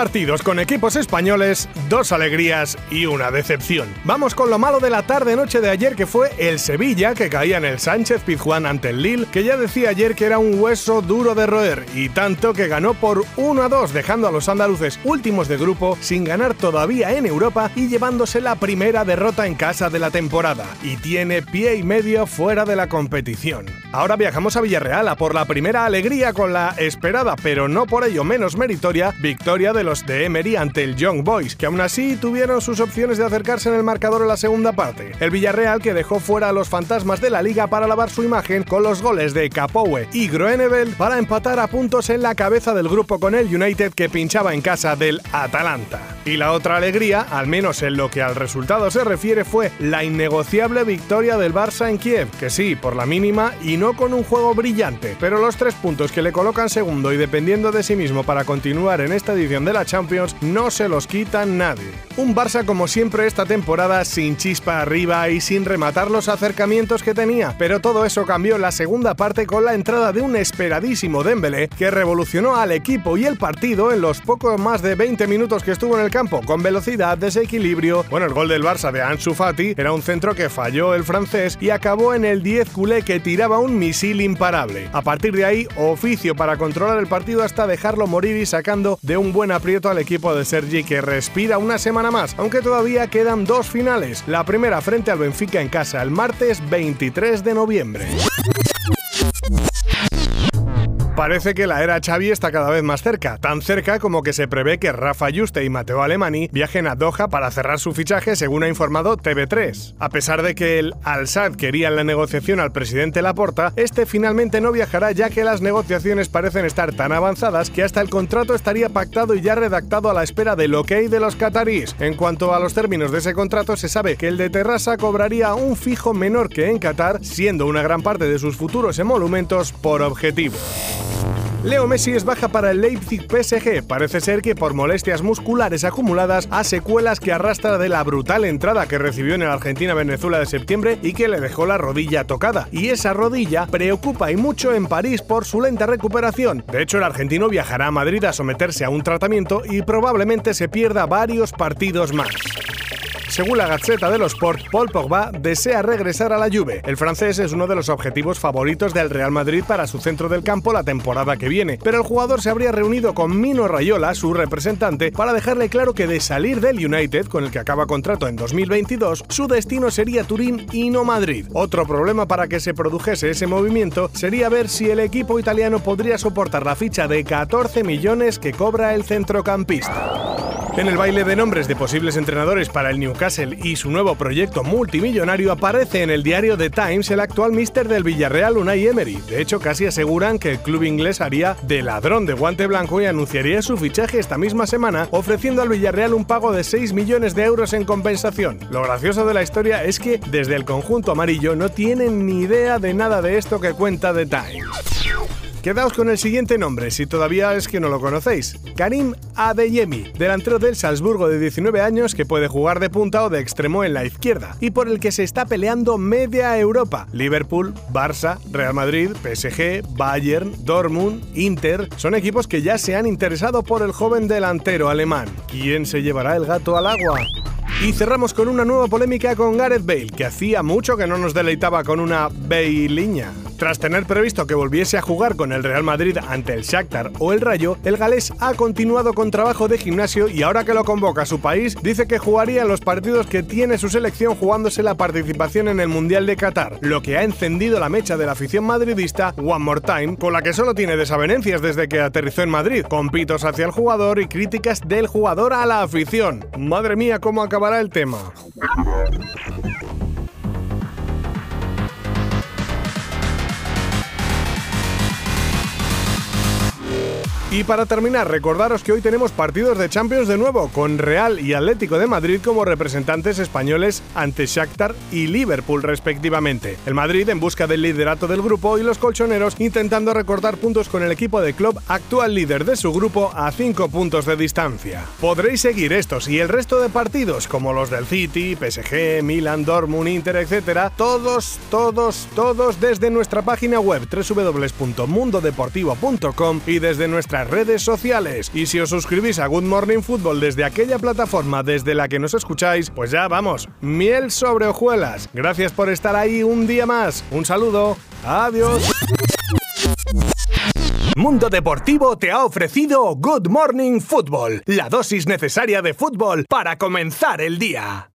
Partidos con equipos españoles, dos alegrías y una decepción. Vamos con lo malo de la tarde-noche de ayer que fue el Sevilla que caía en el Sánchez Pizjuán ante el Lille, que ya decía ayer que era un hueso duro de roer y tanto que ganó por 1 a 2 dejando a los andaluces últimos de grupo sin ganar todavía en Europa y llevándose la primera derrota en casa de la temporada y tiene pie y medio fuera de la competición. Ahora viajamos a Villarreal a por la primera alegría con la esperada pero no por ello menos meritoria victoria de los de Emery ante el Young Boys, que aún así tuvieron sus opciones de acercarse en el marcador en la segunda parte. El Villarreal que dejó fuera a los fantasmas de la liga para lavar su imagen con los goles de Capoue y Groeneveld para empatar a puntos en la cabeza del grupo con el United que pinchaba en casa del Atalanta. Y la otra alegría, al menos en lo que al resultado se refiere, fue la innegociable victoria del Barça en Kiev, que sí, por la mínima y no con un juego brillante, pero los tres puntos que le colocan segundo y dependiendo de sí mismo para continuar en esta edición de la Champions no se los quita nadie. Un Barça como siempre esta temporada sin chispa arriba y sin rematar los acercamientos que tenía, pero todo eso cambió en la segunda parte con la entrada de un esperadísimo Dembélé que revolucionó al equipo y el partido en los poco más de 20 minutos que estuvo en el campo con velocidad, desequilibrio. Bueno, el gol del Barça de Ansu Fati era un centro que falló el francés y acabó en el 10 culé que tiraba un misil imparable. A partir de ahí, oficio para controlar el partido hasta dejarlo morir y sacando de un buen aprieto al equipo de Sergi que respira una semana más, aunque todavía quedan dos finales. La primera frente al Benfica en casa el martes 23 de noviembre. Parece que la era Xavi está cada vez más cerca, tan cerca como que se prevé que Rafa Juste y Mateo Alemani viajen a Doha para cerrar su fichaje, según ha informado TV3. A pesar de que el Al-Sad quería en la negociación al presidente Laporta, este finalmente no viajará ya que las negociaciones parecen estar tan avanzadas que hasta el contrato estaría pactado y ya redactado a la espera del ok de los cataríes. En cuanto a los términos de ese contrato, se sabe que el de Terrassa cobraría un fijo menor que en Qatar, siendo una gran parte de sus futuros emolumentos por objetivo. Leo Messi es baja para el Leipzig PSG. Parece ser que por molestias musculares acumuladas a secuelas que arrastra de la brutal entrada que recibió en el Argentina-Venezuela de septiembre y que le dejó la rodilla tocada. Y esa rodilla preocupa y mucho en París por su lenta recuperación. De hecho, el argentino viajará a Madrid a someterse a un tratamiento y probablemente se pierda varios partidos más. Según la Gazzetta dello Sport, Paul Pogba desea regresar a la Juve. El francés es uno de los objetivos favoritos del Real Madrid para su centro del campo la temporada que viene, pero el jugador se habría reunido con Mino Rayola, su representante, para dejarle claro que de salir del United, con el que acaba contrato en 2022, su destino sería Turín y no Madrid. Otro problema para que se produjese ese movimiento sería ver si el equipo italiano podría soportar la ficha de 14 millones que cobra el centrocampista. En el baile de nombres de posibles entrenadores para el Newcastle y su nuevo proyecto multimillonario aparece en el diario The Times el actual mister del Villarreal Unai Emery. De hecho, casi aseguran que el club inglés haría de ladrón de guante blanco y anunciaría su fichaje esta misma semana, ofreciendo al Villarreal un pago de 6 millones de euros en compensación. Lo gracioso de la historia es que desde el conjunto amarillo no tienen ni idea de nada de esto que cuenta The Times. Quedaos con el siguiente nombre, si todavía es que no lo conocéis. Karim Adeyemi, delantero del Salzburgo de 19 años que puede jugar de punta o de extremo en la izquierda, y por el que se está peleando media Europa. Liverpool, Barça, Real Madrid, PSG, Bayern, Dortmund, Inter, son equipos que ya se han interesado por el joven delantero alemán. ¿Quién se llevará el gato al agua? Y cerramos con una nueva polémica con Gareth Bale, que hacía mucho que no nos deleitaba con una bailiña. Tras tener previsto que volviese a jugar con el Real Madrid ante el Shakhtar o el Rayo, el galés ha continuado con trabajo de gimnasio y ahora que lo convoca a su país, dice que jugaría los partidos que tiene su selección jugándose la participación en el Mundial de Qatar, lo que ha encendido la mecha de la afición madridista One More Time, con la que solo tiene desavenencias desde que aterrizó en Madrid, con pitos hacia el jugador y críticas del jugador a la afición. Madre mía, cómo acabará el tema. Y para terminar, recordaros que hoy tenemos partidos de Champions de nuevo, con Real y Atlético de Madrid como representantes españoles ante Shakhtar y Liverpool respectivamente. El Madrid en busca del liderato del grupo y los colchoneros intentando recortar puntos con el equipo de club actual líder de su grupo a 5 puntos de distancia. Podréis seguir estos y el resto de partidos como los del City, PSG, Milan, Dortmund, Inter, etc. Todos, todos, todos desde nuestra página web www.mundodeportivo.com y desde nuestra redes sociales. Y si os suscribís a Good Morning Football desde aquella plataforma desde la que nos escucháis, pues ya vamos, miel sobre hojuelas. Gracias por estar ahí un día más. Un saludo. Adiós. Mundo Deportivo te ha ofrecido Good Morning Football, la dosis necesaria de fútbol para comenzar el día.